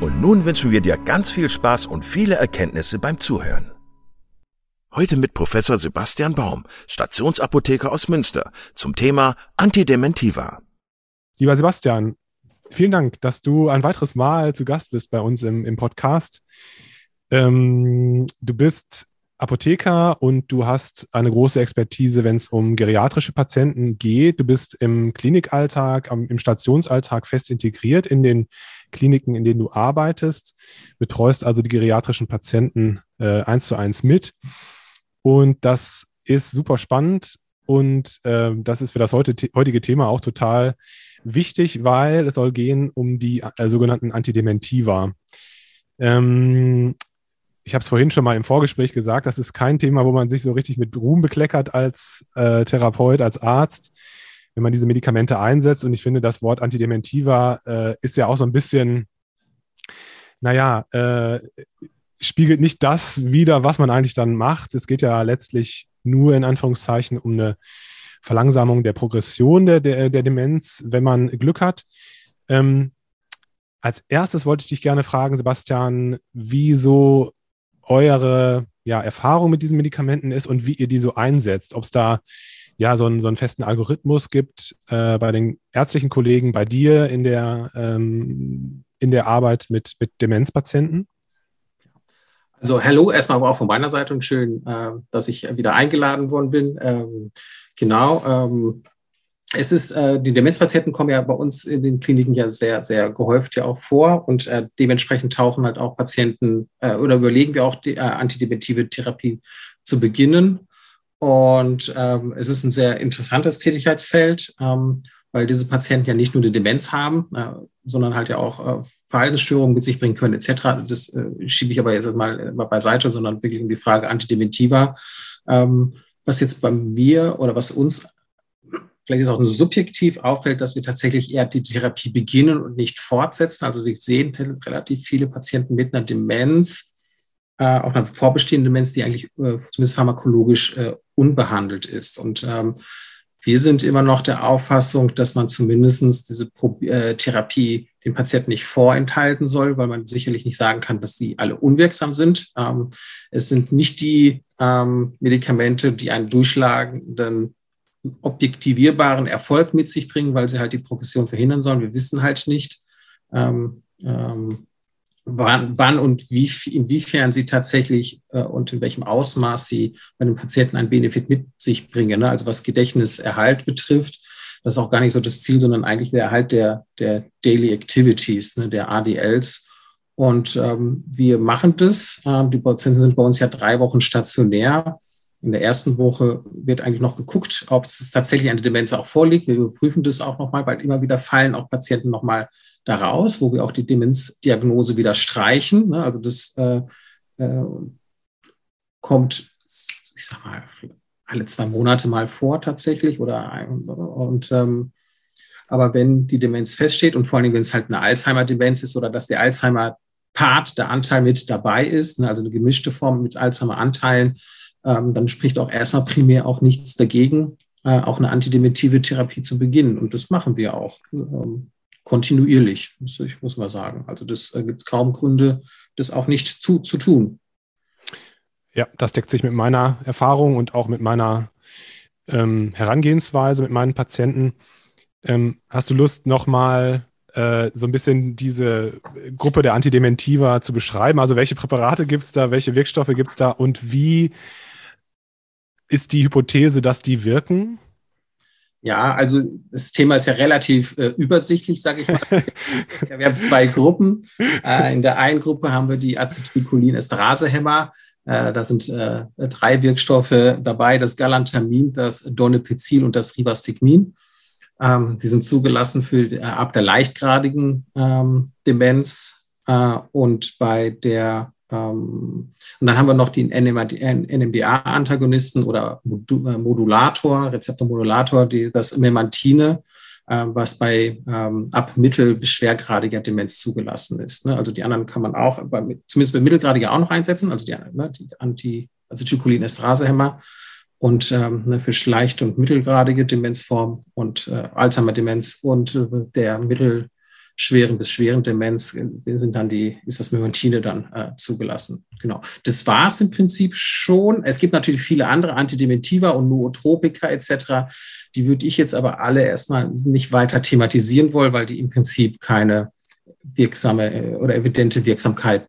und nun wünschen wir dir ganz viel Spaß und viele Erkenntnisse beim Zuhören. Heute mit Professor Sebastian Baum, Stationsapotheker aus Münster, zum Thema Antidementiva. Lieber Sebastian, vielen Dank, dass du ein weiteres Mal zu Gast bist bei uns im, im Podcast. Ähm, du bist Apotheker und du hast eine große Expertise, wenn es um geriatrische Patienten geht. Du bist im Klinikalltag, im Stationsalltag fest integriert in den Kliniken, in denen du arbeitest, betreust also die geriatrischen Patienten äh, eins zu eins mit. Und das ist super spannend und äh, das ist für das heute, heutige Thema auch total wichtig, weil es soll gehen um die äh, sogenannten Antidementiva. Ähm, ich habe es vorhin schon mal im Vorgespräch gesagt, das ist kein Thema, wo man sich so richtig mit Ruhm bekleckert als äh, Therapeut, als Arzt, wenn man diese Medikamente einsetzt. Und ich finde, das Wort Antidementiva äh, ist ja auch so ein bisschen, naja, äh, spiegelt nicht das wider, was man eigentlich dann macht. Es geht ja letztlich nur in Anführungszeichen um eine Verlangsamung der Progression der, der, der Demenz, wenn man Glück hat. Ähm, als erstes wollte ich dich gerne fragen, Sebastian, wieso eure ja, Erfahrung mit diesen Medikamenten ist und wie ihr die so einsetzt. Ob es da ja so einen, so einen festen Algorithmus gibt äh, bei den ärztlichen Kollegen, bei dir in der, ähm, in der Arbeit mit, mit Demenzpatienten? Also hallo erstmal aber auch von meiner Seite und schön, äh, dass ich wieder eingeladen worden bin. Ähm, genau, ähm, es ist, äh, die Demenzpatienten kommen ja bei uns in den Kliniken ja sehr, sehr gehäuft ja auch vor und äh, dementsprechend tauchen halt auch Patienten äh, oder überlegen wir auch die antidementive Therapie zu beginnen. Und ähm, es ist ein sehr interessantes Tätigkeitsfeld, ähm, weil diese Patienten ja nicht nur die Demenz haben, äh, sondern halt ja auch äh, Verhaltensstörungen mit sich bringen können, etc. Das äh, schiebe ich aber jetzt mal, mal beiseite, sondern wirklich um die Frage Antidementiva. Ähm, was jetzt bei mir oder was uns vielleicht ist auch nur subjektiv auffällt, dass wir tatsächlich eher die Therapie beginnen und nicht fortsetzen. Also wir sehen relativ viele Patienten mit einer Demenz, äh, auch einer vorbestehenden Demenz, die eigentlich äh, zumindest pharmakologisch äh, unbehandelt ist. Und ähm, wir sind immer noch der Auffassung, dass man zumindest diese Pro äh, Therapie den Patienten nicht vorenthalten soll, weil man sicherlich nicht sagen kann, dass die alle unwirksam sind. Ähm, es sind nicht die ähm, Medikamente, die einen durchschlagenden objektivierbaren Erfolg mit sich bringen, weil sie halt die Progression verhindern sollen. Wir wissen halt nicht, ähm, ähm, wann, wann, und wie, inwiefern sie tatsächlich äh, und in welchem Ausmaß sie bei den Patienten einen Benefit mit sich bringen. Ne? Also was Gedächtniserhalt betrifft, das ist auch gar nicht so das Ziel, sondern eigentlich der Erhalt der, der Daily Activities, ne, der ADLs. Und ähm, wir machen das. Ähm, die Patienten sind bei uns ja drei Wochen stationär in der ersten Woche wird eigentlich noch geguckt, ob es tatsächlich eine Demenz auch vorliegt. Wir überprüfen das auch nochmal, weil immer wieder fallen auch Patienten nochmal da raus, wo wir auch die Demenzdiagnose wieder streichen. Ne? Also das äh, äh, kommt, ich sag mal, alle zwei Monate mal vor tatsächlich oder ein, und ähm, aber wenn die Demenz feststeht und vor allem, wenn es halt eine Alzheimer-Demenz ist oder dass der Alzheimer-Part, der Anteil mit dabei ist, ne, also eine gemischte Form mit Alzheimer-Anteilen, ähm, dann spricht auch erstmal primär auch nichts dagegen, äh, auch eine antidementive Therapie zu beginnen. Und das machen wir auch ähm, kontinuierlich, muss ich muss mal sagen. Also das äh, gibt es kaum Gründe, das auch nicht zu, zu tun. Ja, das deckt sich mit meiner Erfahrung und auch mit meiner ähm, Herangehensweise mit meinen Patienten. Ähm, hast du Lust, nochmal äh, so ein bisschen diese Gruppe der Antidementiva zu beschreiben? Also welche Präparate gibt es da, welche Wirkstoffe gibt es da und wie ist die Hypothese, dass die wirken? Ja, also das Thema ist ja relativ äh, übersichtlich, sage ich mal. wir haben zwei Gruppen. Äh, in der einen Gruppe haben wir die Acetylcholin-Esterase-Hämmer. Äh, da sind äh, drei Wirkstoffe dabei, das Galantamin, das Donepezil und das Rivastigmin. Ähm, die sind zugelassen für äh, ab der leichtgradigen ähm, Demenz äh, und bei der und dann haben wir noch den NMDA-Antagonisten oder Modulator, Rezeptormodulator, das Memantine, äh, was bei ähm, ab mittel- bis schwergradiger Demenz zugelassen ist. Ne? Also die anderen kann man auch, zumindest bei mittelgradiger auch noch einsetzen, also die, ne, die Anti, also Tycholin-Esterase-Hämmer und ähm, ne, für leichte und mittelgradige Demenzform und äh, Alzheimer-Demenz und äh, der mittel schweren bis schweren Demenz äh, sind dann die, ist das Memantine dann äh, zugelassen. Genau. Das war es im Prinzip schon. Es gibt natürlich viele andere Antidementiva und Nootropika etc. Die würde ich jetzt aber alle erstmal nicht weiter thematisieren wollen, weil die im Prinzip keine wirksame äh, oder evidente Wirksamkeit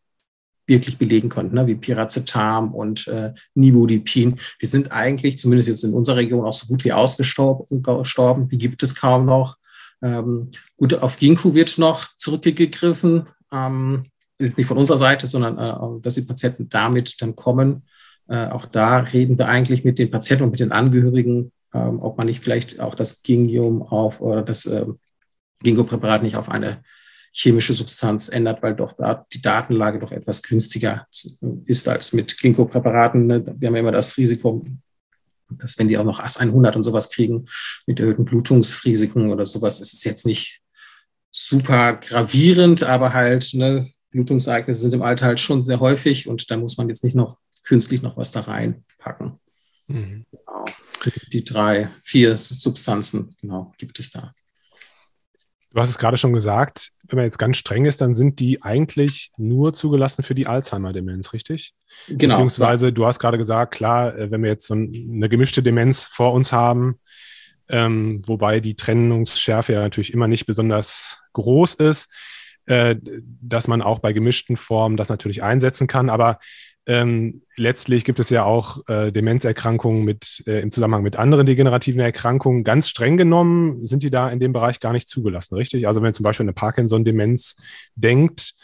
wirklich belegen konnten, ne? wie Piracetam und äh, Nibudipin. Die sind eigentlich, zumindest jetzt in unserer Region, auch so gut wie ausgestorben. Die gibt es kaum noch. Ähm, gut, auf Ginkgo wird noch zurückgegriffen. Ähm, ist nicht von unserer Seite, sondern äh, dass die Patienten damit dann kommen. Äh, auch da reden wir eigentlich mit den Patienten und mit den Angehörigen, ähm, ob man nicht vielleicht auch das Gingium auf oder das äh, Ginkgo-Präparat nicht auf eine chemische Substanz ändert, weil doch da die Datenlage doch etwas günstiger ist als mit Ginkgo-Präparaten. Ne? Wir haben ja immer das Risiko, dass wenn die auch noch AS 100 und sowas kriegen mit erhöhten Blutungsrisiken oder sowas, ist es jetzt nicht super gravierend, aber halt ne, Blutungsereignisse sind im Alter halt schon sehr häufig und da muss man jetzt nicht noch künstlich noch was da reinpacken. Mhm. Genau. Die drei, vier Substanzen, genau, gibt es da. Du hast es gerade schon gesagt, wenn man jetzt ganz streng ist, dann sind die eigentlich nur zugelassen für die Alzheimer-Demenz, richtig? Genau. Beziehungsweise, du hast gerade gesagt, klar, äh, wenn wir jetzt so eine gemischte Demenz vor uns haben, ähm, wobei die Trennungsschärfe ja natürlich immer nicht besonders groß ist, äh, dass man auch bei gemischten Formen das natürlich einsetzen kann. Aber ähm, letztlich gibt es ja auch äh, Demenzerkrankungen mit, äh, im Zusammenhang mit anderen degenerativen Erkrankungen. Ganz streng genommen sind die da in dem Bereich gar nicht zugelassen, richtig? Also wenn zum Beispiel eine Parkinson-Demenz denkt,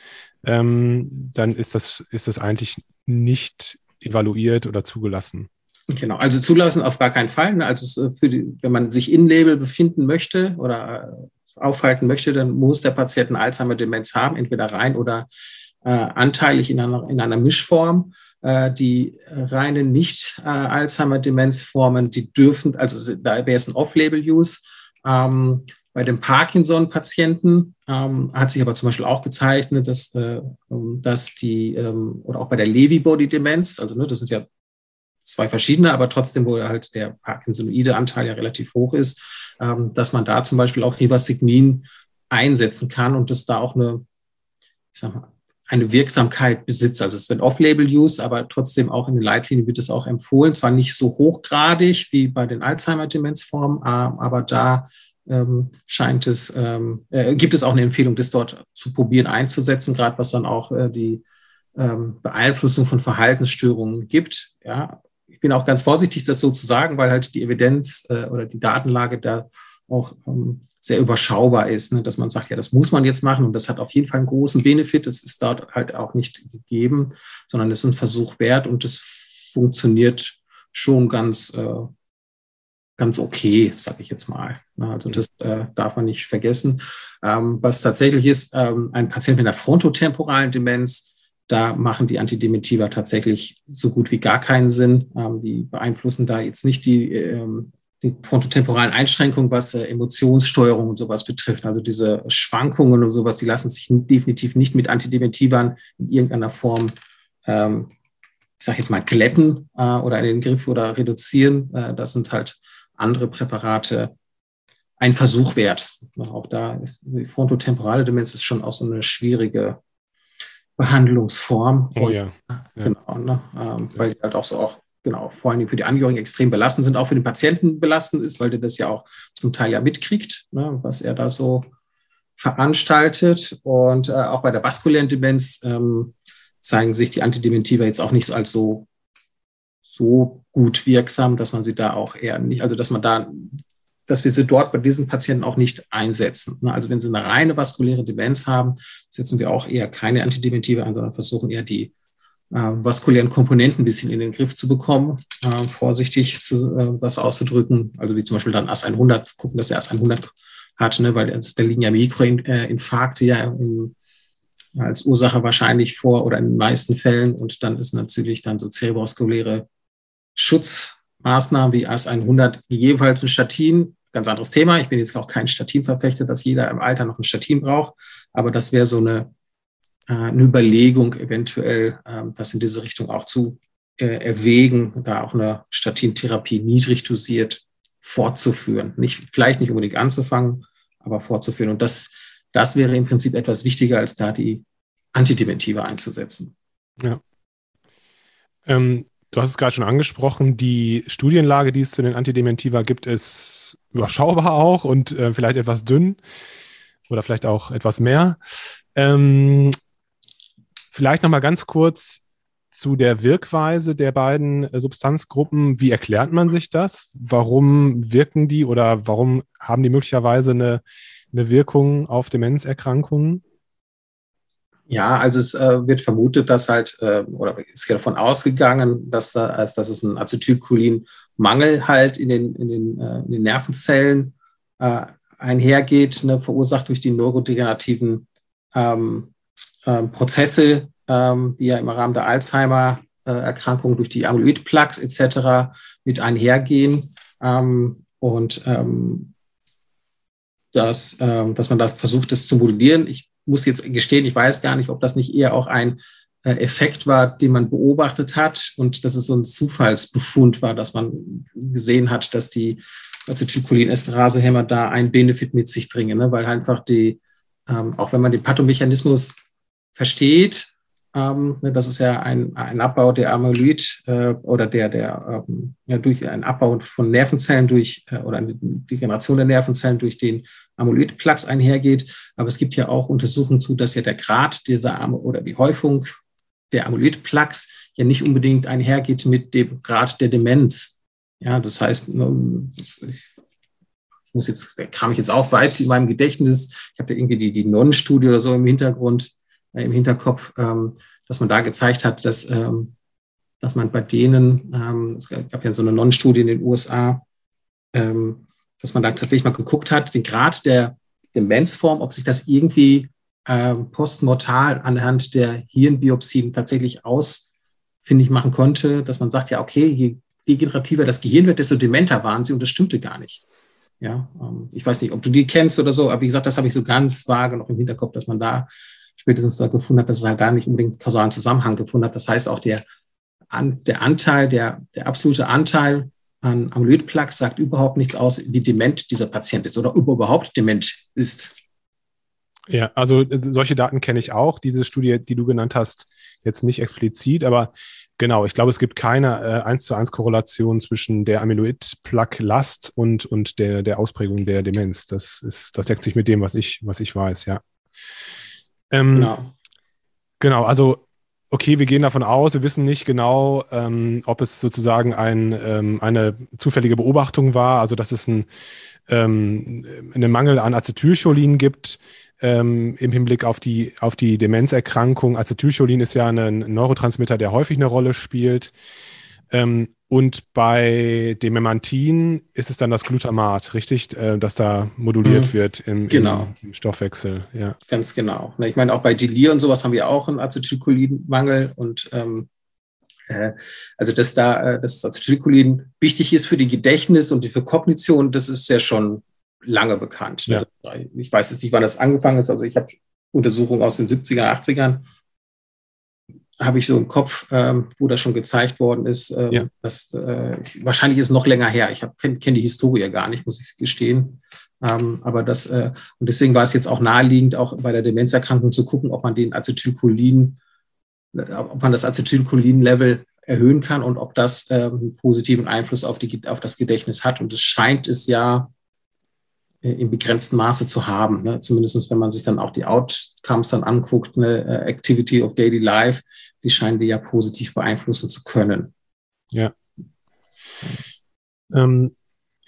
ähm, dann ist das, ist das eigentlich nicht evaluiert oder zugelassen. Genau, also zulassen auf gar keinen Fall. Ne? Also für die, wenn man sich in Label befinden möchte oder äh, aufhalten möchte, dann muss der Patient eine Alzheimer-Demenz haben, entweder rein oder äh, anteilig in einer, in einer Mischform. Äh, die reine Nicht-Alzheimer-Demenzformen, die dürfen, also da wäre es ein Off-Label-Use. Ähm, bei den Parkinson-Patienten ähm, hat sich aber zum Beispiel auch gezeichnet, dass, äh, ähm, dass die, ähm, oder auch bei der Lewy-Body-Demenz, also ne, das sind ja zwei verschiedene, aber trotzdem, wo halt der Parkinsonoide Anteil ja relativ hoch ist, ähm, dass man da zum Beispiel auch Ribastigmin einsetzen kann und das da auch eine, ich sag mal, eine Wirksamkeit besitzt. Also es wird Off-Label-Use, aber trotzdem auch in den Leitlinien wird es auch empfohlen. Zwar nicht so hochgradig wie bei den Alzheimer-Demenzformen, ähm, aber da ähm, scheint es, ähm, äh, gibt es auch eine Empfehlung, das dort zu probieren einzusetzen, gerade was dann auch äh, die ähm, Beeinflussung von Verhaltensstörungen gibt. Ja, ich bin auch ganz vorsichtig, das so zu sagen, weil halt die Evidenz äh, oder die Datenlage da auch ähm, sehr überschaubar ist, ne? dass man sagt, ja, das muss man jetzt machen und das hat auf jeden Fall einen großen Benefit. Das ist dort halt auch nicht gegeben, sondern es ist ein Versuch wert und das funktioniert schon ganz, äh, ganz okay, sage ich jetzt mal. Ne? Also das äh, darf man nicht vergessen. Ähm, was tatsächlich ist, ähm, ein Patient mit einer frontotemporalen Demenz, da machen die Antidementiva tatsächlich so gut wie gar keinen Sinn. Ähm, die beeinflussen da jetzt nicht die ähm, die frontotemporalen Einschränkungen, was äh, Emotionssteuerung und sowas betrifft. Also diese Schwankungen und sowas, die lassen sich definitiv nicht mit Antidementivern in irgendeiner Form, ähm, ich sage jetzt mal, glätten äh, oder in den Griff oder reduzieren. Äh, das sind halt andere Präparate ein Versuch wert. Auch da ist die frontotemporale Demenz ist schon auch so eine schwierige Behandlungsform. Oh ja. ja. Genau, ne? ähm, weil die halt auch so auch, genau, vor allem für die Angehörigen extrem belastend sind, auch für den Patienten belastend ist, weil der das ja auch zum Teil ja mitkriegt, ne, was er da so veranstaltet. Und äh, auch bei der vaskulären Demenz ähm, zeigen sich die Antidementiva jetzt auch nicht als so, so gut wirksam, dass man sie da auch eher nicht, also dass man da dass wir sie dort bei diesen Patienten auch nicht einsetzen. Ne, also wenn sie eine reine vaskuläre Demenz haben, setzen wir auch eher keine Antidementive ein, sondern versuchen eher die vaskulären Komponenten ein bisschen in den Griff zu bekommen, äh, vorsichtig zu, äh, was auszudrücken. Also wie zum Beispiel dann AS100, gucken, dass der AS100 hat, ne, weil da liegen ja Mikroinfarkte ja in, als Ursache wahrscheinlich vor oder in den meisten Fällen. Und dann ist natürlich dann so zerebrovaskuläre Schutzmaßnahmen wie AS100 jeweils ein Statin ganz anderes Thema. Ich bin jetzt auch kein Statinverfechter, dass jeder im Alter noch ein Statin braucht, aber das wäre so eine, äh, eine Überlegung, eventuell ähm, das in diese Richtung auch zu äh, erwägen, da auch eine Statintherapie niedrig dosiert fortzuführen. Nicht, vielleicht nicht unbedingt anzufangen, aber fortzuführen. Und das, das wäre im Prinzip etwas wichtiger, als da die Antidementive einzusetzen. Ja. Ähm, du hast es gerade schon angesprochen, die Studienlage, die es zu den Antidementiva gibt, ist überschaubar auch und äh, vielleicht etwas dünn oder vielleicht auch etwas mehr. Ähm, vielleicht noch mal ganz kurz zu der Wirkweise der beiden äh, Substanzgruppen. Wie erklärt man sich das? Warum wirken die oder warum haben die möglicherweise eine, eine Wirkung auf Demenzerkrankungen? Ja, also es äh, wird vermutet, dass halt, äh, oder ist davon ausgegangen, dass, äh, dass es ein Acetylcholin-Mangel halt in den, in den, äh, in den Nervenzellen äh, einhergeht, ne, verursacht durch die neurodegenerativen ähm, ähm, Prozesse, ähm, die ja im Rahmen der Alzheimer-Erkrankung durch die Amyloid-Plaques etc. mit einhergehen. Ähm, und ähm, dass, ähm, dass man da versucht, das zu modellieren. Ich muss jetzt gestehen, ich weiß gar nicht, ob das nicht eher auch ein äh, Effekt war, den man beobachtet hat und dass es so ein Zufallsbefund war, dass man gesehen hat, dass die Acetylcholin-Esterasehämmer da einen Benefit mit sich bringen, ne? weil einfach die, ähm, auch wenn man den Pathomechanismus versteht, ähm, ne, das ist ja ein, ein Abbau der Amyloid äh, oder der, der ähm, ja, durch einen Abbau von Nervenzellen durch äh, oder eine Degeneration der Nervenzellen durch den Amyloid-Plaques einhergeht. Aber es gibt ja auch Untersuchungen zu, dass ja der Grad dieser Am oder die Häufung der Amyloid-Plaques ja nicht unbedingt einhergeht mit dem Grad der Demenz. Ja, das heißt, ne, ich muss jetzt, kram ich jetzt auch weit in meinem Gedächtnis. Ich habe da irgendwie die, die Non-Studie oder so im Hintergrund, im Hinterkopf, ähm, dass man da gezeigt hat, dass, ähm, dass man bei denen, ähm, es gab ja so eine Non-Studie in den USA, dass man da tatsächlich mal geguckt hat, den Grad der Demenzform, ob sich das irgendwie postmortal anhand der Hirnbiopsien tatsächlich ausfindig machen konnte, dass man sagt, ja, okay, je degenerativer das Gehirn wird, desto dementer waren sie und das stimmte gar nicht. Ja, ich weiß nicht, ob du die kennst oder so, aber wie gesagt, das habe ich so ganz vage noch im Hinterkopf, dass man da spätestens da gefunden hat, dass es halt da nicht unbedingt kausalen Zusammenhang gefunden hat. Das heißt auch der, an, der Anteil, der, der absolute Anteil an Amyloidplaques sagt überhaupt nichts aus, wie dement dieser Patient ist oder ob er überhaupt dement ist. Ja, also äh, solche Daten kenne ich auch. Diese Studie, die du genannt hast, jetzt nicht explizit, aber genau, ich glaube, es gibt keine äh, 1 zu 1 Korrelation zwischen der Amyloid-Plaque-Last und, und der, der Ausprägung der Demenz. Das, ist, das deckt sich mit dem, was ich, was ich weiß, ja. Ähm, genau. Genau, also okay, wir gehen davon aus, wir wissen nicht genau, ähm, ob es sozusagen ein, ähm, eine zufällige Beobachtung war, also dass es ein, ähm, einen Mangel an Acetylcholin gibt ähm, im Hinblick auf die, auf die Demenzerkrankung. Acetylcholin ist ja ein Neurotransmitter, der häufig eine Rolle spielt. Ähm, und bei dem Memantin ist es dann das Glutamat, richtig, äh, dass da moduliert mhm. wird im, genau. im, Stoffwechsel. Ja. Ganz genau. Ich meine, auch bei Delir und sowas haben wir auch einen Acetylcholinmangel und ähm, äh, also dass da äh, das Acetylcholin wichtig ist für die Gedächtnis und für Kognition, das ist ja schon lange bekannt. Ne? Ja. Ich weiß jetzt nicht, wann das angefangen ist. Also ich habe Untersuchungen aus den 70er, 80ern habe ich so im Kopf, ähm, wo das schon gezeigt worden ist. Ähm, ja. das, äh, wahrscheinlich ist es noch länger her. Ich kenne kenn die Historie gar nicht, muss ich gestehen. Ähm, aber das, äh, und deswegen war es jetzt auch naheliegend, auch bei der Demenzerkrankung zu gucken, ob man den Acetylcholin, äh, ob man das Acetylcholin-Level erhöhen kann und ob das äh, einen positiven Einfluss auf, die, auf das Gedächtnis hat. Und es scheint es ja äh, im begrenzten Maße zu haben. Ne? Zumindest wenn man sich dann auch die Outcomes dann anguckt, eine äh, Activity of Daily Life, die scheinen die ja positiv beeinflussen zu können. Ja. Ähm,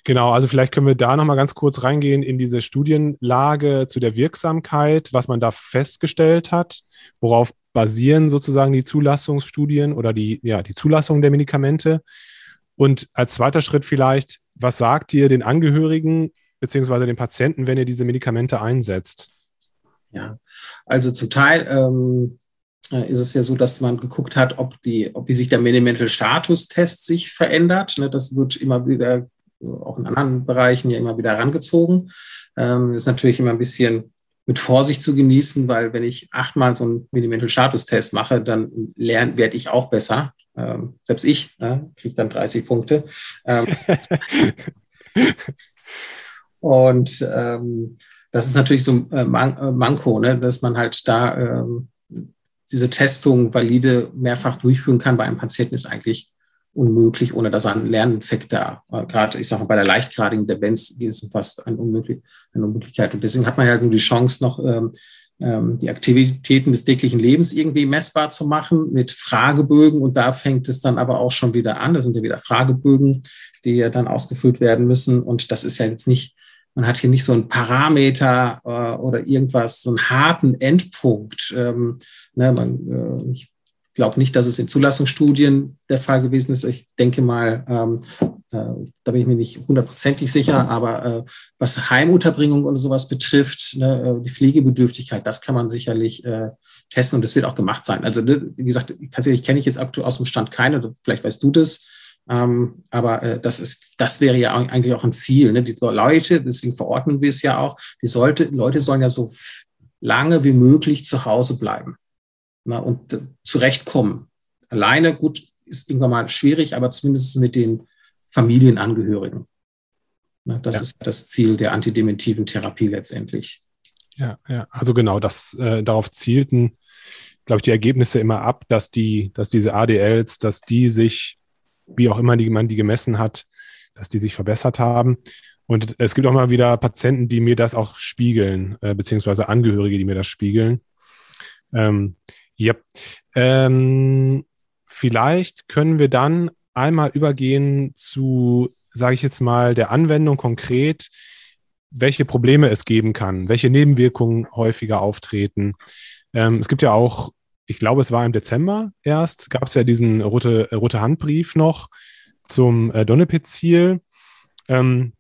genau, also vielleicht können wir da nochmal ganz kurz reingehen in diese Studienlage zu der Wirksamkeit, was man da festgestellt hat, worauf basieren sozusagen die Zulassungsstudien oder die, ja, die Zulassung der Medikamente. Und als zweiter Schritt vielleicht, was sagt ihr den Angehörigen beziehungsweise den Patienten, wenn ihr diese Medikamente einsetzt? Ja, also zum Teil ähm, äh, ist es ja so, dass man geguckt hat, ob, die, ob wie sich der Minimental-Status-Test sich verändert. Ne, das wird immer wieder, auch in anderen Bereichen ja immer wieder herangezogen. Ähm, ist natürlich immer ein bisschen mit Vorsicht zu genießen, weil wenn ich achtmal so einen Minimental-Status-Test mache, dann lerne, werde ich auch besser. Ähm, selbst ich äh, kriege dann 30 Punkte. Ähm, Und ähm, das ist natürlich so ein äh, äh, Manko, ne, dass man halt da ähm, diese Testung valide mehrfach durchführen kann bei einem Patienten ist eigentlich unmöglich, ohne dass ein Lerneffekt da, äh, gerade ich sage mal bei der leichtgradigen Demenz ist es fast eine, Unmöglich eine Unmöglichkeit. Und deswegen hat man halt nur die Chance noch, ähm, ähm, die Aktivitäten des täglichen Lebens irgendwie messbar zu machen mit Fragebögen. Und da fängt es dann aber auch schon wieder an. Das sind ja wieder Fragebögen, die ja dann ausgefüllt werden müssen. Und das ist ja jetzt nicht man hat hier nicht so einen Parameter äh, oder irgendwas, so einen harten Endpunkt. Ähm, ne, man, äh, ich glaube nicht, dass es in Zulassungsstudien der Fall gewesen ist. Ich denke mal, ähm, äh, da bin ich mir nicht hundertprozentig sicher, aber äh, was Heimunterbringung und sowas betrifft, ne, äh, die Pflegebedürftigkeit, das kann man sicherlich äh, testen und das wird auch gemacht sein. Also, ne, wie gesagt, tatsächlich kenne ich jetzt aktuell aus dem Stand keine, vielleicht weißt du das. Ähm, aber äh, das ist, das wäre ja eigentlich auch ein Ziel. Ne? Die Leute, deswegen verordnen wir es ja auch, die sollte, Leute sollen ja so lange wie möglich zu Hause bleiben na, und äh, zurechtkommen. Alleine, gut, ist irgendwann mal schwierig, aber zumindest mit den Familienangehörigen. Na, das ja. ist das Ziel der antidementiven Therapie letztendlich. Ja, ja, also genau, das äh, darauf zielten, glaube ich, die Ergebnisse immer ab, dass die, dass diese ADLs, dass die sich wie auch immer die, man die gemessen hat, dass die sich verbessert haben. Und es gibt auch mal wieder Patienten, die mir das auch spiegeln, äh, beziehungsweise Angehörige, die mir das spiegeln. Ähm, ja. Ähm, vielleicht können wir dann einmal übergehen zu, sage ich jetzt mal, der Anwendung konkret, welche Probleme es geben kann, welche Nebenwirkungen häufiger auftreten. Ähm, es gibt ja auch ich glaube, es war im Dezember erst, gab es ja diesen rote, rote Handbrief noch zum äh, Donepezil. Ähm,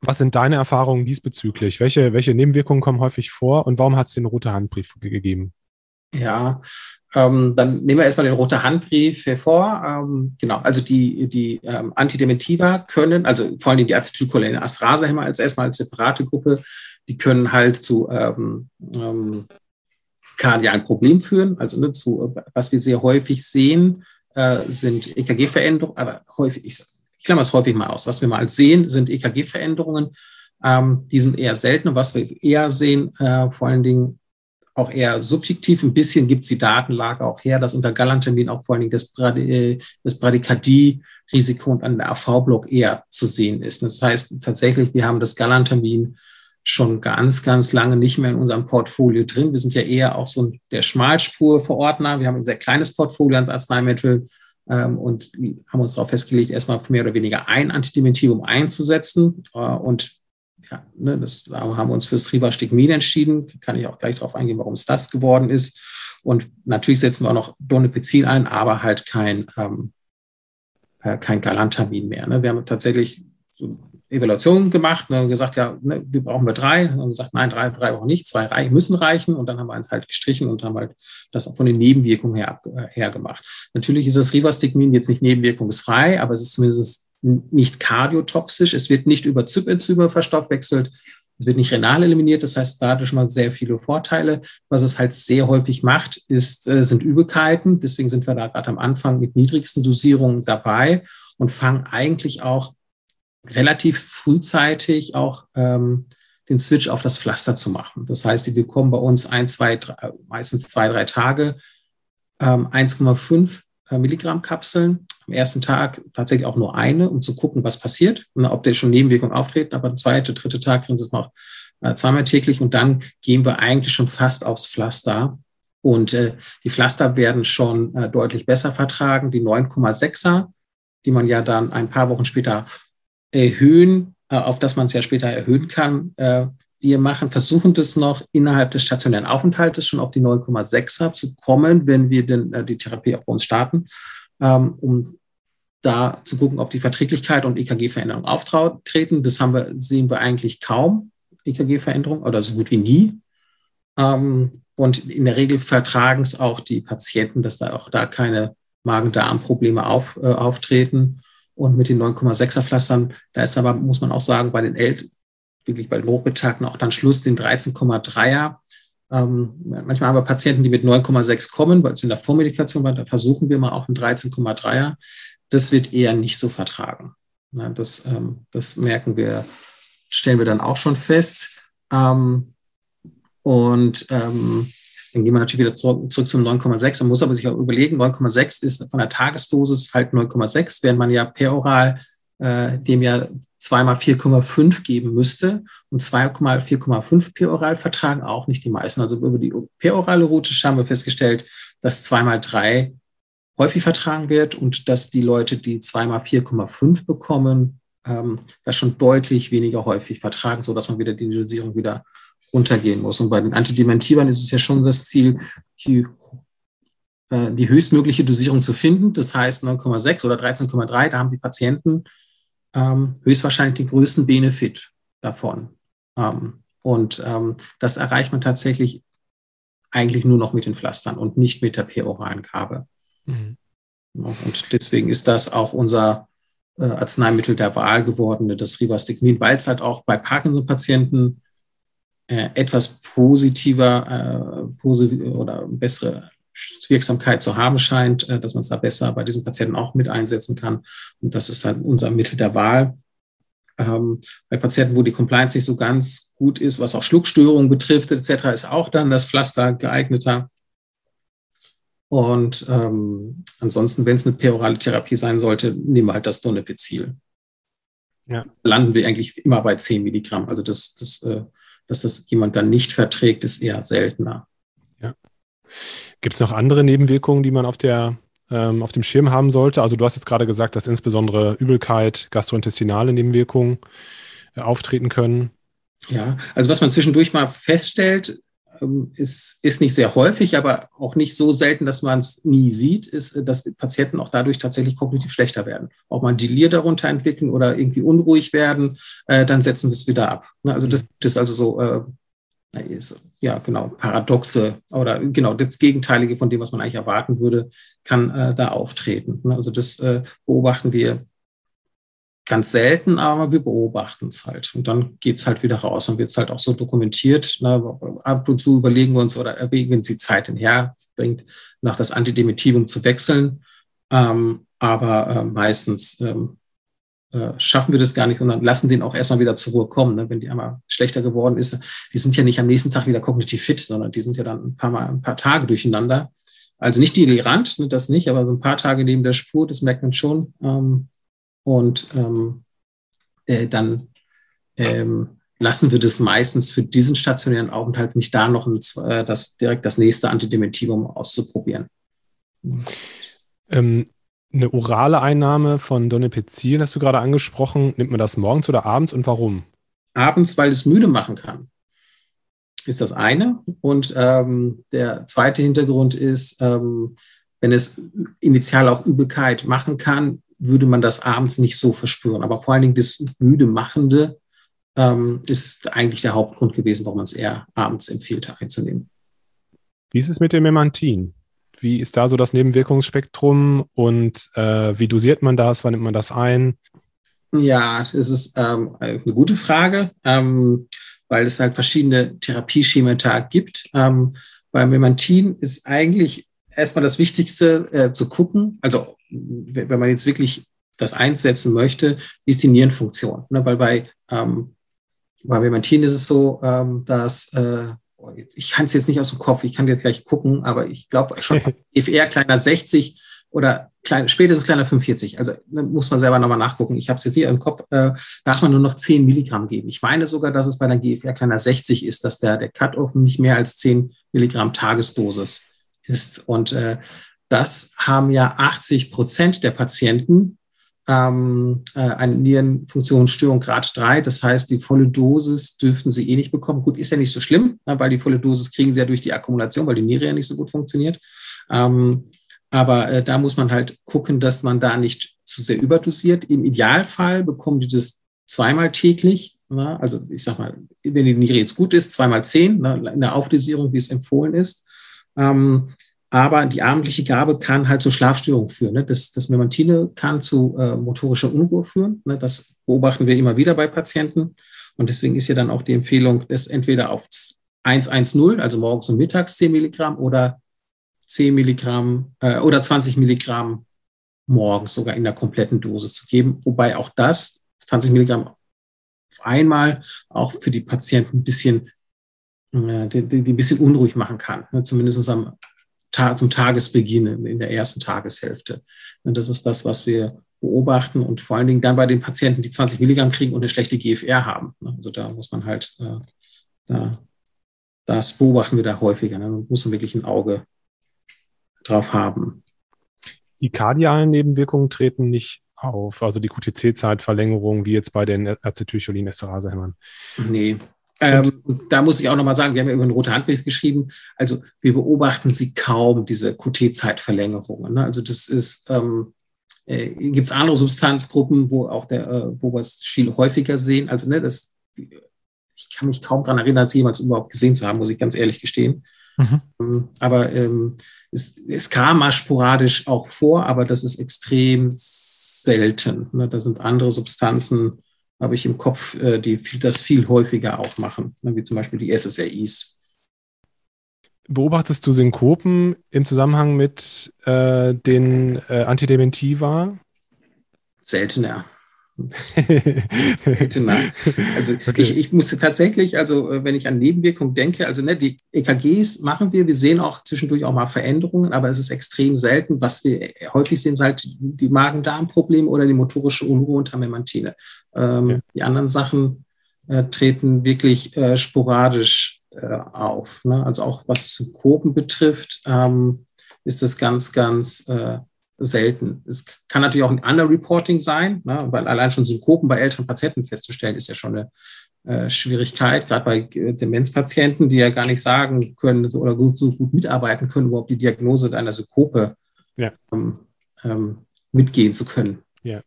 was sind deine Erfahrungen diesbezüglich? Welche, welche Nebenwirkungen kommen häufig vor und warum hat es den rote Handbrief gegeben? Ja, ähm, dann nehmen wir erstmal den roten Handbrief hervor. Ähm, genau, also die, die ähm, Antidementiva können, also vor allem die Acetylcholine Astrasehemmer als erstmal als separate Gruppe, die können halt zu ähm, ähm, kann ja ein Problem führen. Also ne, zu, was wir sehr häufig sehen, äh, sind EKG-Veränderungen, aber häufig, ich, ich klammer es häufig mal aus. Was wir mal sehen, sind EKG-Veränderungen. Ähm, die sind eher selten. Und was wir eher sehen, äh, vor allen Dingen auch eher subjektiv, ein bisschen gibt es die Datenlage auch her, dass unter Galantamin auch vor allen Dingen das, Brady, äh, das Bradykardie-Risiko und an der AV-Block eher zu sehen ist. Das heißt tatsächlich, wir haben das Galantamin schon ganz, ganz lange nicht mehr in unserem Portfolio drin. Wir sind ja eher auch so der Schmalspurverordner. Wir haben ein sehr kleines Portfolio an Arzneimittel ähm, und haben uns darauf festgelegt, erstmal mehr oder weniger ein Antidementivum einzusetzen. Äh, und ja, ne, das da haben wir uns fürs Rivastigmin entschieden. Kann ich auch gleich darauf eingehen, warum es das geworden ist. Und natürlich setzen wir auch noch Donepezil ein, aber halt kein, ähm, äh, kein Galantamin mehr. Ne? Wir haben tatsächlich Evaluation gemacht und haben gesagt, ja, ne, wir brauchen wir drei. Und haben gesagt, nein, drei, drei auch nicht, zwei rei müssen reichen. Und dann haben wir eins halt gestrichen und haben halt das von den Nebenwirkungen her, äh, her gemacht. Natürlich ist das Rivastigmin jetzt nicht nebenwirkungsfrei, aber es ist zumindest nicht kardiotoxisch. Es wird nicht über Zypenzyme verstoffwechselt. Es wird nicht renal eliminiert, das heißt, da hat es schon mal sehr viele Vorteile. Was es halt sehr häufig macht, ist, äh, sind Übelkeiten. Deswegen sind wir da gerade am Anfang mit niedrigsten Dosierungen dabei und fangen eigentlich auch relativ frühzeitig auch ähm, den Switch auf das Pflaster zu machen. Das heißt, die bekommen bei uns ein, zwei, drei, meistens zwei, drei Tage ähm, 1,5 äh, Milligramm Kapseln. Am ersten Tag tatsächlich auch nur eine, um zu gucken, was passiert, und ob der schon Nebenwirkungen auftreten. Aber der zweite, dritte Tag kriegen sie es noch äh, zweimal täglich und dann gehen wir eigentlich schon fast aufs Pflaster. Und äh, die Pflaster werden schon äh, deutlich besser vertragen. Die 9,6er, die man ja dann ein paar Wochen später erhöhen, äh, auf das man es ja später erhöhen kann, äh, wir machen, versuchen das noch innerhalb des stationären Aufenthaltes schon auf die 9,6er zu kommen, wenn wir denn, äh, die Therapie auch bei uns starten, ähm, um da zu gucken, ob die Verträglichkeit und EKG-Veränderungen auftreten. Das haben wir, sehen wir eigentlich kaum, EKG-Veränderungen oder so gut wie nie. Ähm, und in der Regel vertragen es auch die Patienten, dass da auch da keine Magen-Darm-Probleme auf, äh, auftreten. Und mit den 9,6er Pflastern, da ist aber, muss man auch sagen, bei den Eltern, wirklich bei den Hochbetagten auch dann Schluss den 13,3er. Ähm, manchmal haben wir Patienten, die mit 9,6 kommen, weil es in der Vormedikation war. Da versuchen wir mal auch einen 13,3er. Das wird eher nicht so vertragen. Ja, das, ähm, das merken wir, stellen wir dann auch schon fest. Ähm, und ähm, dann gehen wir natürlich wieder zurück, zurück zum 9,6. Man muss aber sich auch überlegen, 9,6 ist von der Tagesdosis halt 9,6, während man ja peroral äh, dem ja zweimal 4,5 geben müsste. Und 2,4,5 peroral vertragen auch nicht die meisten. Also über die perorale Route haben wir festgestellt, dass zweimal drei häufig vertragen wird und dass die Leute, die zweimal 4,5 bekommen, ähm, das schon deutlich weniger häufig vertragen, so dass man wieder die Dosierung wieder runtergehen muss. Und bei den Antidementivern ist es ja schon das Ziel, die, äh, die höchstmögliche Dosierung zu finden. Das heißt 9,6 oder 13,3, da haben die Patienten ähm, höchstwahrscheinlich den größten Benefit davon. Ähm, und ähm, das erreicht man tatsächlich eigentlich nur noch mit den Pflastern und nicht mit der peroralen Gabe. Mhm. Und deswegen ist das auch unser äh, Arzneimittel der Wahl geworden, das Rivastigmin, weil es halt auch bei Parkinson-Patienten etwas positiver äh, posit oder bessere Wirksamkeit zu haben scheint, äh, dass man es da besser bei diesen Patienten auch mit einsetzen kann. Und das ist halt unser Mittel der Wahl. Ähm, bei Patienten, wo die Compliance nicht so ganz gut ist, was auch Schluckstörungen betrifft, etc., ist auch dann das Pflaster geeigneter. Und ähm, ansonsten, wenn es eine perorale Therapie sein sollte, nehmen wir halt das Donepezil. Ja. Landen wir eigentlich immer bei 10 Milligramm. Also das, das, äh, dass das jemand dann nicht verträgt, ist eher seltener. Ja. Gibt es noch andere Nebenwirkungen, die man auf, der, ähm, auf dem Schirm haben sollte? Also du hast jetzt gerade gesagt, dass insbesondere Übelkeit, gastrointestinale Nebenwirkungen äh, auftreten können. Ja, also was man zwischendurch mal feststellt, ist, ist nicht sehr häufig, aber auch nicht so selten, dass man es nie sieht, ist, äh, dass Patienten auch dadurch tatsächlich kognitiv schlechter werden. Auch mal ein Delir darunter entwickeln oder irgendwie unruhig werden, äh, dann setzen wir es wieder ab. Ne, also das, das ist also so äh, ist, ja, genau, paradoxe oder genau das Gegenteilige von dem, was man eigentlich erwarten würde, kann äh, da auftreten. Ne? Also das beobachten wir ganz selten, aber wir beobachten es halt. Und dann geht es halt wieder raus und wird es halt auch so dokumentiert. Ne? Ab und zu überlegen wir uns oder erwägen, wenn sie Zeit bringt, nach das Antidemetivum zu wechseln. Ähm, aber äh, meistens ähm, äh, schaffen wir das gar nicht, sondern lassen den auch erstmal wieder zur Ruhe kommen. Ne? Wenn die einmal schlechter geworden ist, die sind ja nicht am nächsten Tag wieder kognitiv fit, sondern die sind ja dann ein paar Mal, ein paar Tage durcheinander. Also nicht delirant, ne, das nicht, aber so ein paar Tage neben der Spur, das merkt man schon. Ähm, und ähm, äh, dann ähm, lassen wir das meistens für diesen stationären Aufenthalt nicht da noch ein, äh, das, direkt das nächste Antidementivum auszuprobieren. Ähm, eine orale Einnahme von Donepezil hast du gerade angesprochen. Nimmt man das morgens oder abends und warum? Abends, weil es müde machen kann. Ist das eine. Und ähm, der zweite Hintergrund ist, ähm, wenn es initial auch Übelkeit machen kann, würde man das abends nicht so verspüren. Aber vor allen Dingen das müde machende ähm, ist eigentlich der Hauptgrund gewesen, warum man es eher abends empfiehlt einzunehmen. Wie ist es mit dem Memantin? Wie ist da so das Nebenwirkungsspektrum und äh, wie dosiert man das? Wann nimmt man das ein? Ja, das ist ähm, eine gute Frage. Ähm, weil es halt verschiedene Therapieschemata gibt. Ähm, beim Memantin ist eigentlich erstmal das Wichtigste äh, zu gucken, also wenn man jetzt wirklich das einsetzen möchte, ist die Nierenfunktion. Ne? Weil bei, ähm, bei Memantin ist es so, ähm, dass äh, oh, ich kann es jetzt nicht aus dem Kopf, ich kann jetzt gleich gucken, aber ich glaube schon FR kleiner 60 oder klein, spätestens kleiner 45. Also muss man selber nochmal nachgucken. Ich habe es jetzt hier im Kopf, äh, darf man nur noch 10 Milligramm geben. Ich meine sogar, dass es bei der GFR kleiner 60 ist, dass der, der Cut-Off nicht mehr als 10 Milligramm Tagesdosis ist. Und äh, das haben ja 80 Prozent der Patienten ähm, äh, eine Nierenfunktionsstörung Grad 3. Das heißt, die volle Dosis dürften sie eh nicht bekommen. Gut, ist ja nicht so schlimm, ne, weil die volle Dosis kriegen sie ja durch die Akkumulation, weil die Niere ja nicht so gut funktioniert. Ähm, aber äh, da muss man halt gucken, dass man da nicht zu sehr überdosiert. Im Idealfall bekommen die das zweimal täglich. Ne? Also ich sag mal, wenn die Niere jetzt gut ist, zweimal zehn, ne? in der Aufdosierung, wie es empfohlen ist. Ähm, aber die abendliche Gabe kann halt zu Schlafstörungen führen. Ne? Das, das Memantine kann zu äh, motorischer Unruhe führen. Ne? Das beobachten wir immer wieder bei Patienten. Und deswegen ist ja dann auch die Empfehlung, das entweder auf 110, also morgens und mittags 10 Milligramm oder 10 Milligramm äh, oder 20 Milligramm morgens sogar in der kompletten Dosis zu geben. Wobei auch das, 20 Milligramm auf einmal, auch für die Patienten ein bisschen, äh, die, die, ein bisschen unruhig machen kann. Ne? Zumindest am zum Tagesbeginn in der ersten Tageshälfte. Und das ist das, was wir beobachten und vor allen Dingen dann bei den Patienten, die 20 Milligramm kriegen und eine schlechte GFR haben. Ne? Also da muss man halt, äh, da, das beobachten wir da häufiger. Ne? Man muss man wirklich ein Auge drauf haben. Die kardialen Nebenwirkungen treten nicht auf, also die QTC-Zeitverlängerung, wie jetzt bei den Acetylcholinesterase-Hämmern. Nee. Ähm, da muss ich auch nochmal sagen, wir haben ja über einen roten Handbrief geschrieben. Also wir beobachten sie kaum, diese QT-Zeitverlängerungen. Ne? Also das ist, ähm, äh, gibt es andere Substanzgruppen, wo auch der, äh, wo wir es viel häufiger sehen. Also ne, das, ich kann mich kaum daran erinnern, es jemals überhaupt gesehen zu haben, muss ich ganz ehrlich gestehen. Mhm. Ähm, aber ähm, es, es, kam mal sporadisch auch vor, aber das ist extrem selten. Ne? Da sind andere Substanzen, habe ich im Kopf, äh, die das viel häufiger auch machen, ne? wie zum Beispiel die SSRIs. Beobachtest du Synkopen im Zusammenhang mit äh, den äh, Antidementiva? Seltener. Also okay. ich, ich musste tatsächlich, also äh, wenn ich an Nebenwirkungen denke, also ne, die EKGs machen wir, wir sehen auch zwischendurch auch mal Veränderungen, aber es ist extrem selten. Was wir häufig sehen, sind halt die Magen-Darm-Probleme oder die motorische Unruhe unter Memantine. Ähm, ja. Die anderen Sachen äh, treten wirklich äh, sporadisch äh, auf. Ne? Also auch was Synkopen betrifft, ähm, ist das ganz, ganz äh, selten. Es kann natürlich auch ein Underreporting sein, ne, weil allein schon Synkopen bei älteren Patienten festzustellen, ist ja schon eine äh, Schwierigkeit, gerade bei äh, Demenzpatienten, die ja gar nicht sagen können oder gut, so gut mitarbeiten können, überhaupt die Diagnose einer Synkope ja. ähm, ähm, mitgehen zu können. Ja.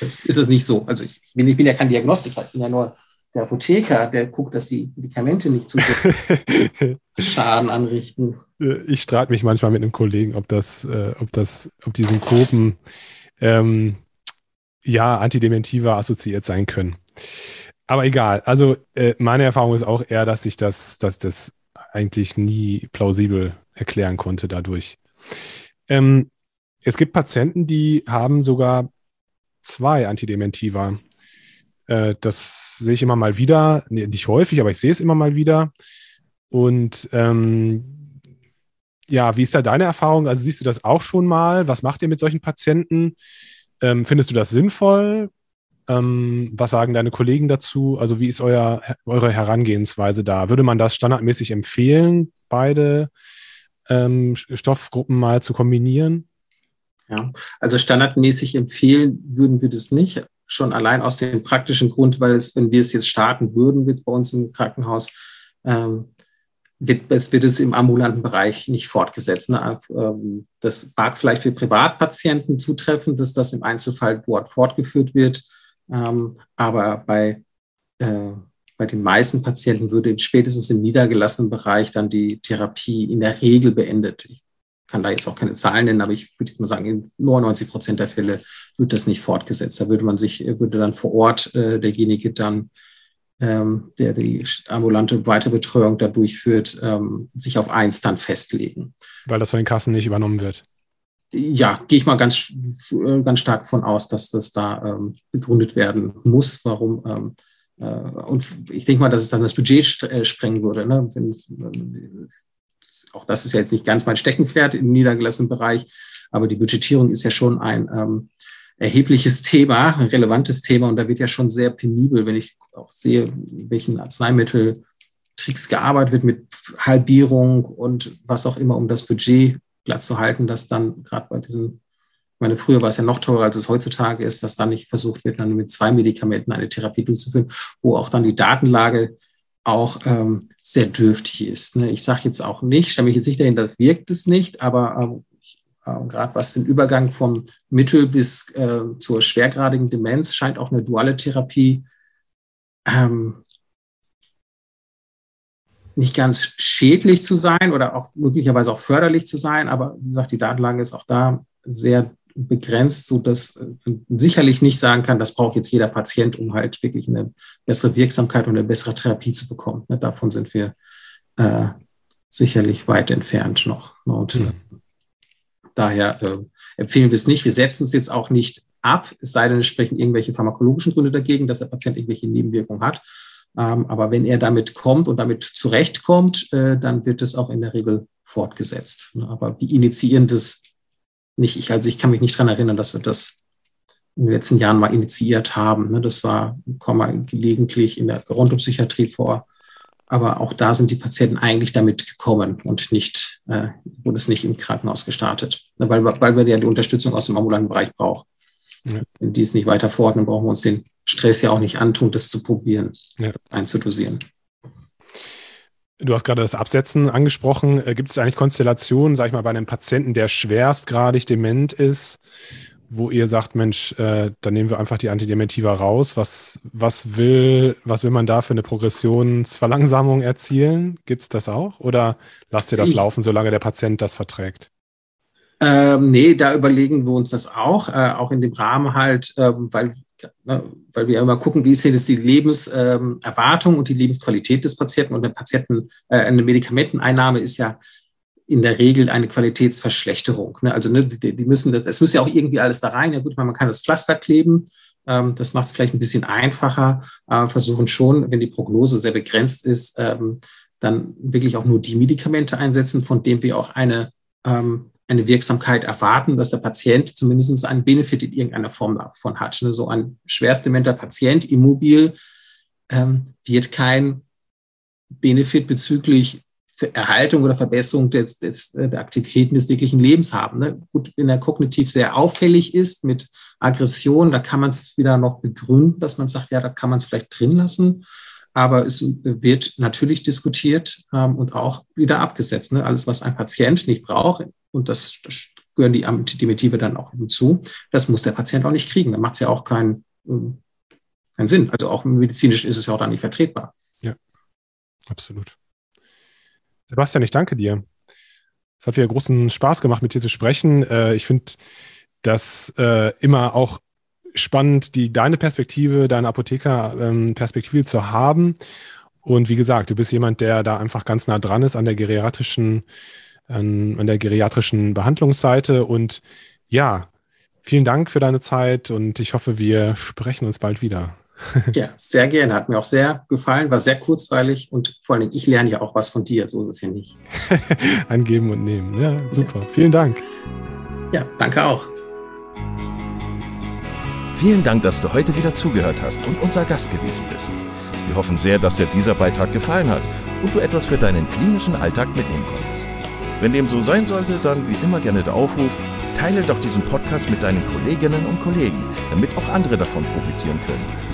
Das ist es nicht so. Also ich bin, ich bin ja kein Diagnostiker, ich bin ja nur der Apotheker, der guckt, dass die Medikamente nicht zu Schaden anrichten. Äh, ich streite mich manchmal mit einem Kollegen, ob das, äh, ob das, ob die Synkopen ähm, ja Antidementiva assoziiert sein können. Aber egal. Also äh, meine Erfahrung ist auch eher, dass ich das, dass das eigentlich nie plausibel erklären konnte dadurch. Ähm, es gibt Patienten, die haben sogar zwei Antidementiva. Äh, das sehe ich immer mal wieder, nee, nicht häufig, aber ich sehe es immer mal wieder. Und ähm, ja, wie ist da deine Erfahrung? Also siehst du das auch schon mal? Was macht ihr mit solchen Patienten? Ähm, findest du das sinnvoll? Ähm, was sagen deine Kollegen dazu? Also wie ist euer, eure Herangehensweise da? Würde man das standardmäßig empfehlen, beide ähm, Stoffgruppen mal zu kombinieren? Ja, also standardmäßig empfehlen würden wir das nicht schon allein aus dem praktischen Grund, weil es, wenn wir es jetzt starten würden, wird bei uns im Krankenhaus, ähm, wird, es wird es im ambulanten Bereich nicht fortgesetzt. Ne? Ähm, das mag vielleicht für Privatpatienten zutreffen, dass das im Einzelfall dort fortgeführt wird. Ähm, aber bei, äh, bei den meisten Patienten würde spätestens im niedergelassenen Bereich dann die Therapie in der Regel beendet. Ich kann da jetzt auch keine Zahlen nennen, aber ich würde jetzt mal sagen, in 99 Prozent der Fälle wird das nicht fortgesetzt. Da würde man sich, würde dann vor Ort äh, derjenige dann ähm, der die ambulante Weiterbetreuung da durchführt, ähm, sich auf eins dann festlegen. Weil das von den Kassen nicht übernommen wird. Ja, gehe ich mal ganz, äh, ganz stark von aus, dass das da ähm, begründet werden muss, warum. Ähm, äh, und ich denke mal, dass es dann das Budget äh, sprengen würde. Ne? Es, auch das ist ja jetzt nicht ganz mein Steckenpferd im niedergelassenen Bereich, aber die Budgetierung ist ja schon ein ähm, erhebliches Thema, ein relevantes Thema und da wird ja schon sehr penibel, wenn ich auch sehe, welchen Arzneimitteltricks gearbeitet wird mit Halbierung und was auch immer, um das Budget glatt zu halten, dass dann gerade bei diesem, ich meine, früher war es ja noch teurer, als es heutzutage ist, dass dann nicht versucht wird, dann mit zwei Medikamenten eine Therapie durchzuführen, wo auch dann die Datenlage auch ähm, sehr dürftig ist. Ne? Ich sage jetzt auch nicht, stelle mich jetzt nicht dahin, das wirkt es nicht, aber ähm, äh, gerade was den Übergang vom Mittel bis äh, zur schwergradigen Demenz scheint auch eine duale Therapie ähm, nicht ganz schädlich zu sein oder auch möglicherweise auch förderlich zu sein. Aber wie gesagt, die Datenlage ist auch da sehr begrenzt, so dass äh, sicherlich nicht sagen kann, das braucht jetzt jeder Patient, um halt wirklich eine bessere Wirksamkeit und eine bessere Therapie zu bekommen. Ne, davon sind wir äh, sicherlich weit entfernt noch. Und mhm. Daher äh, empfehlen wir es nicht. Wir setzen es jetzt auch nicht ab, es sei denn, es sprechen irgendwelche pharmakologischen Gründe dagegen, dass der Patient irgendwelche Nebenwirkungen hat. Ähm, aber wenn er damit kommt und damit zurechtkommt, äh, dann wird es auch in der Regel fortgesetzt. Ne, aber wir initiieren das nicht. Ich, also ich kann mich nicht daran erinnern, dass wir das in den letzten Jahren mal initiiert haben. Ne. Das war, kommen wir gelegentlich in der Gerontopsychiatrie vor. Aber auch da sind die Patienten eigentlich damit gekommen und nicht, äh, wurde es nicht im Krankenhaus gestartet. Weil, weil wir ja die Unterstützung aus dem ambulanten Bereich brauchen. Ja. Wenn die es nicht weiter fordern, brauchen wir uns den Stress ja auch nicht antun, das zu probieren, ja. einzudosieren. Du hast gerade das Absetzen angesprochen. Äh, gibt es eigentlich Konstellationen, sag ich mal, bei einem Patienten, der schwerstgradig dement ist, wo ihr sagt, Mensch, äh, dann nehmen wir einfach die Antidementiva raus. Was, was, will, was will man da für eine Progressionsverlangsamung erzielen? Gibt es das auch? Oder lasst ihr das ich, laufen, solange der Patient das verträgt? Ähm, nee, da überlegen wir uns das auch, äh, auch in dem Rahmen halt, ähm, weil Ne, weil wir immer gucken, wie ist jetzt die Lebenserwartung und die Lebensqualität des Patienten. Und eine Patienten, äh, eine Medikamenteneinnahme ist ja in der Regel eine Qualitätsverschlechterung. Ne? Also ne, die, die, müssen, das, es muss ja auch irgendwie alles da rein. Ja gut, man kann das Pflaster kleben. Ähm, das macht es vielleicht ein bisschen einfacher. Äh, versuchen schon, wenn die Prognose sehr begrenzt ist, ähm, dann wirklich auch nur die Medikamente einsetzen, von denen wir auch eine ähm, eine Wirksamkeit erwarten, dass der Patient zumindest einen Benefit in irgendeiner Form davon hat. Ne, so ein schwerstdementer Patient, immobil, ähm, wird kein Benefit bezüglich Erhaltung oder Verbesserung des, des, äh, der Aktivitäten des täglichen Lebens haben. Ne? Gut, wenn er kognitiv sehr auffällig ist mit Aggression, da kann man es wieder noch begründen, dass man sagt, ja, da kann man es vielleicht drin lassen. Aber es wird natürlich diskutiert ähm, und auch wieder abgesetzt. Ne? Alles, was ein Patient nicht braucht, und das, das gehören die Antidemetive dann auch hinzu, das muss der Patient auch nicht kriegen. Dann macht es ja auch keinen, ähm, keinen Sinn. Also auch medizinisch ist es ja auch dann nicht vertretbar. Ja, absolut. Sebastian, ich danke dir. Es hat wieder großen Spaß gemacht, mit dir zu sprechen. Äh, ich finde das äh, immer auch spannend, die, deine Perspektive, deine Apotheker-Perspektive ähm, zu haben. Und wie gesagt, du bist jemand, der da einfach ganz nah dran ist an der geriatrischen an, an der geriatrischen Behandlungsseite. Und ja, vielen Dank für deine Zeit und ich hoffe, wir sprechen uns bald wieder. Ja, sehr gerne. Hat mir auch sehr gefallen, war sehr kurzweilig und vor allem, ich lerne ja auch was von dir, so ist es ja nicht. Angeben und nehmen. Ja, super. Ja. Vielen Dank. Ja, danke auch. Vielen Dank, dass du heute wieder zugehört hast und unser Gast gewesen bist. Wir hoffen sehr, dass dir dieser Beitrag gefallen hat und du etwas für deinen klinischen Alltag mitnehmen konntest. Wenn dem so sein sollte, dann wie immer gerne der Aufruf, teile doch diesen Podcast mit deinen Kolleginnen und Kollegen, damit auch andere davon profitieren können.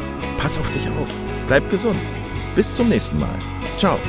Pass auf dich auf, bleib gesund. Bis zum nächsten Mal. Ciao.